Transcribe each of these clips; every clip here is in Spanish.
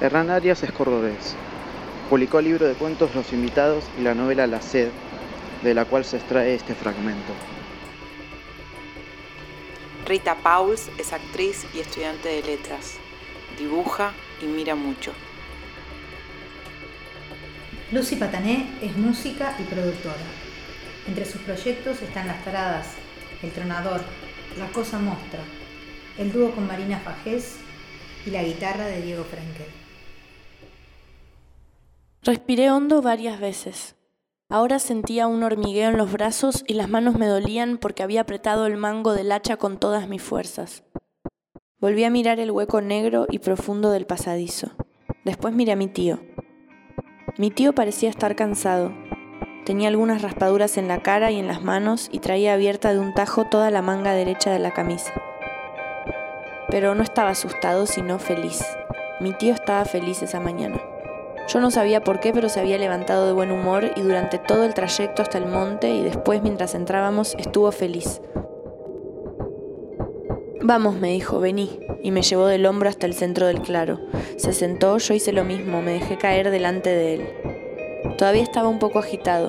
Hernán Arias es cordobés. Publicó el libro de cuentos Los Invitados y la novela La Sed, de la cual se extrae este fragmento. Rita Pauls es actriz y estudiante de letras. Dibuja y mira mucho. Lucy Patané es música y productora. Entre sus proyectos están Las Taradas, El Tronador, La Cosa Mostra, el dúo con Marina Fajés y la guitarra de Diego Frankel. Respiré hondo varias veces. Ahora sentía un hormigueo en los brazos y las manos me dolían porque había apretado el mango del hacha con todas mis fuerzas. Volví a mirar el hueco negro y profundo del pasadizo. Después miré a mi tío. Mi tío parecía estar cansado. Tenía algunas raspaduras en la cara y en las manos y traía abierta de un tajo toda la manga derecha de la camisa. Pero no estaba asustado, sino feliz. Mi tío estaba feliz esa mañana. Yo no sabía por qué, pero se había levantado de buen humor y durante todo el trayecto hasta el monte y después mientras entrábamos estuvo feliz. Vamos, me dijo, vení, y me llevó del hombro hasta el centro del claro. Se sentó, yo hice lo mismo, me dejé caer delante de él. Todavía estaba un poco agitado.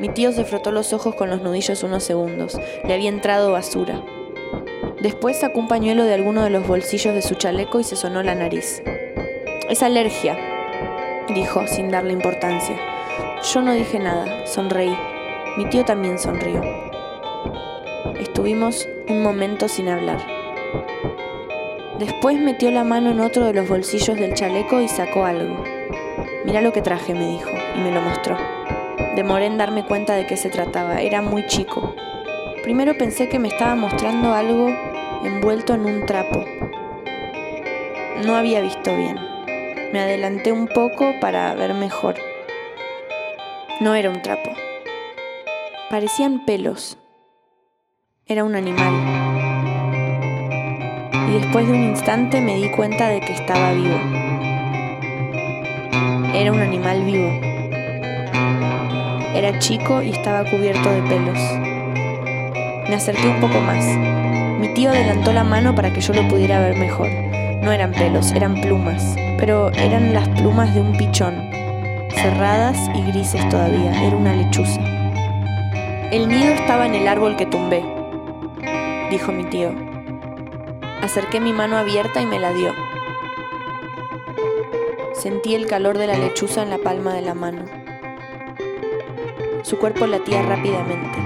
Mi tío se frotó los ojos con los nudillos unos segundos. Le había entrado basura. Después sacó un pañuelo de alguno de los bolsillos de su chaleco y se sonó la nariz. Es alergia, dijo sin darle importancia. Yo no dije nada, sonreí. Mi tío también sonrió. Estuvimos un momento sin hablar. Después metió la mano en otro de los bolsillos del chaleco y sacó algo. Mira lo que traje, me dijo, y me lo mostró. Demoré en darme cuenta de qué se trataba, era muy chico. Primero pensé que me estaba mostrando algo envuelto en un trapo. No había visto bien. Me adelanté un poco para ver mejor. No era un trapo. Parecían pelos. Era un animal. Y después de un instante me di cuenta de que estaba vivo. Era un animal vivo. Era chico y estaba cubierto de pelos. Me acerqué un poco más. Mi tío adelantó la mano para que yo lo pudiera ver mejor. No eran pelos, eran plumas, pero eran las plumas de un pichón, cerradas y grises todavía, era una lechuza. El nido estaba en el árbol que tumbé, dijo mi tío. Acerqué mi mano abierta y me la dio. Sentí el calor de la lechuza en la palma de la mano. Su cuerpo latía rápidamente.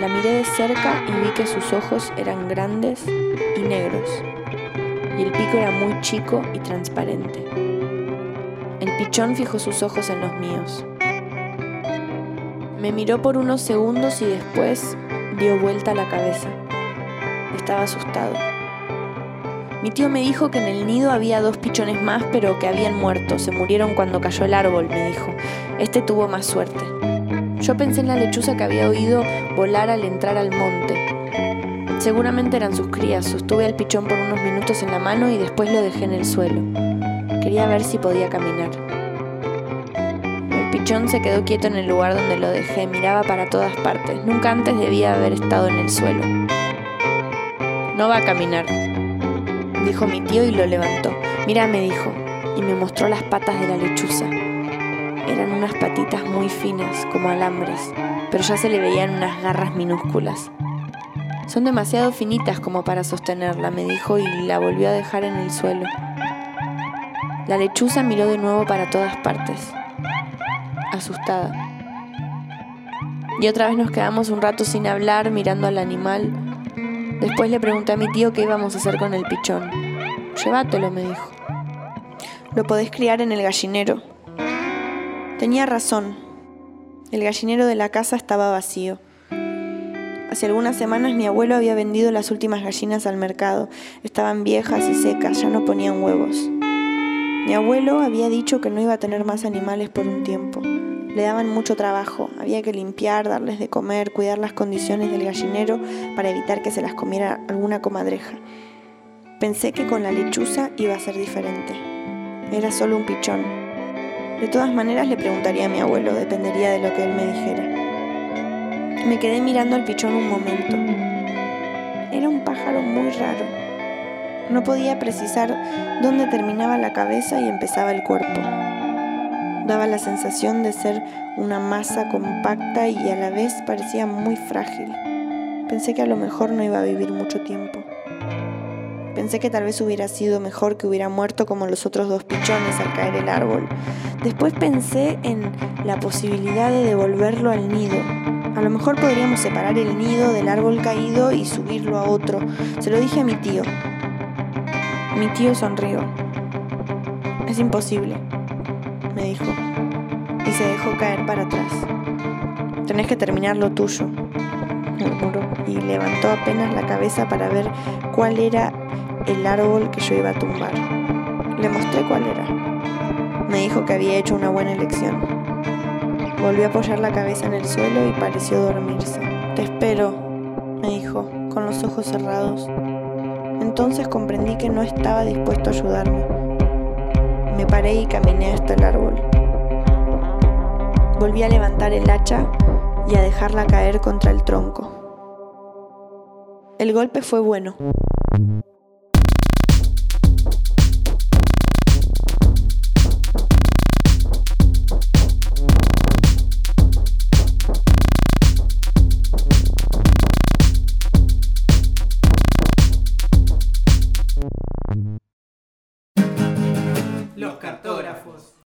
La miré de cerca y vi que sus ojos eran grandes y negros y el pico era muy chico y transparente. El pichón fijó sus ojos en los míos. Me miró por unos segundos y después dio vuelta la cabeza. Estaba asustado. Mi tío me dijo que en el nido había dos pichones más, pero que habían muerto. Se murieron cuando cayó el árbol, me dijo. Este tuvo más suerte. Yo pensé en la lechuza que había oído volar al entrar al monte. Seguramente eran sus crías. Sostuve al pichón por unos minutos en la mano y después lo dejé en el suelo. Quería ver si podía caminar. El pichón se quedó quieto en el lugar donde lo dejé, miraba para todas partes. Nunca antes debía haber estado en el suelo. No va a caminar, dijo mi tío y lo levantó. Mira, me dijo, y me mostró las patas de la lechuza. Eran unas patitas muy finas, como alambres, pero ya se le veían unas garras minúsculas. Son demasiado finitas como para sostenerla, me dijo y la volvió a dejar en el suelo. La lechuza miró de nuevo para todas partes, asustada. Y otra vez nos quedamos un rato sin hablar, mirando al animal. Después le pregunté a mi tío qué íbamos a hacer con el pichón. Llévatelo, me dijo. Lo podés criar en el gallinero. Tenía razón. El gallinero de la casa estaba vacío. Hace algunas semanas mi abuelo había vendido las últimas gallinas al mercado. Estaban viejas y secas, ya no ponían huevos. Mi abuelo había dicho que no iba a tener más animales por un tiempo. Le daban mucho trabajo, había que limpiar, darles de comer, cuidar las condiciones del gallinero para evitar que se las comiera alguna comadreja. Pensé que con la lechuza iba a ser diferente. Era solo un pichón. De todas maneras le preguntaría a mi abuelo, dependería de lo que él me dijera. Me quedé mirando al pichón un momento. Era un pájaro muy raro. No podía precisar dónde terminaba la cabeza y empezaba el cuerpo. Daba la sensación de ser una masa compacta y a la vez parecía muy frágil. Pensé que a lo mejor no iba a vivir mucho tiempo. Pensé que tal vez hubiera sido mejor que hubiera muerto como los otros dos pichones al caer el árbol. Después pensé en la posibilidad de devolverlo al nido. A lo mejor podríamos separar el nido del árbol caído y subirlo a otro. Se lo dije a mi tío. Mi tío sonrió. Es imposible, me dijo, y se dejó caer para atrás. Tenés que terminar lo tuyo, murmuró, y levantó apenas la cabeza para ver cuál era el árbol que yo iba a tumbar. Le mostré cuál era. Me dijo que había hecho una buena elección. Volvió a apoyar la cabeza en el suelo y pareció dormirse. Te espero, me dijo, con los ojos cerrados. Entonces comprendí que no estaba dispuesto a ayudarme. Me paré y caminé hasta el árbol. Volví a levantar el hacha y a dejarla caer contra el tronco. El golpe fue bueno.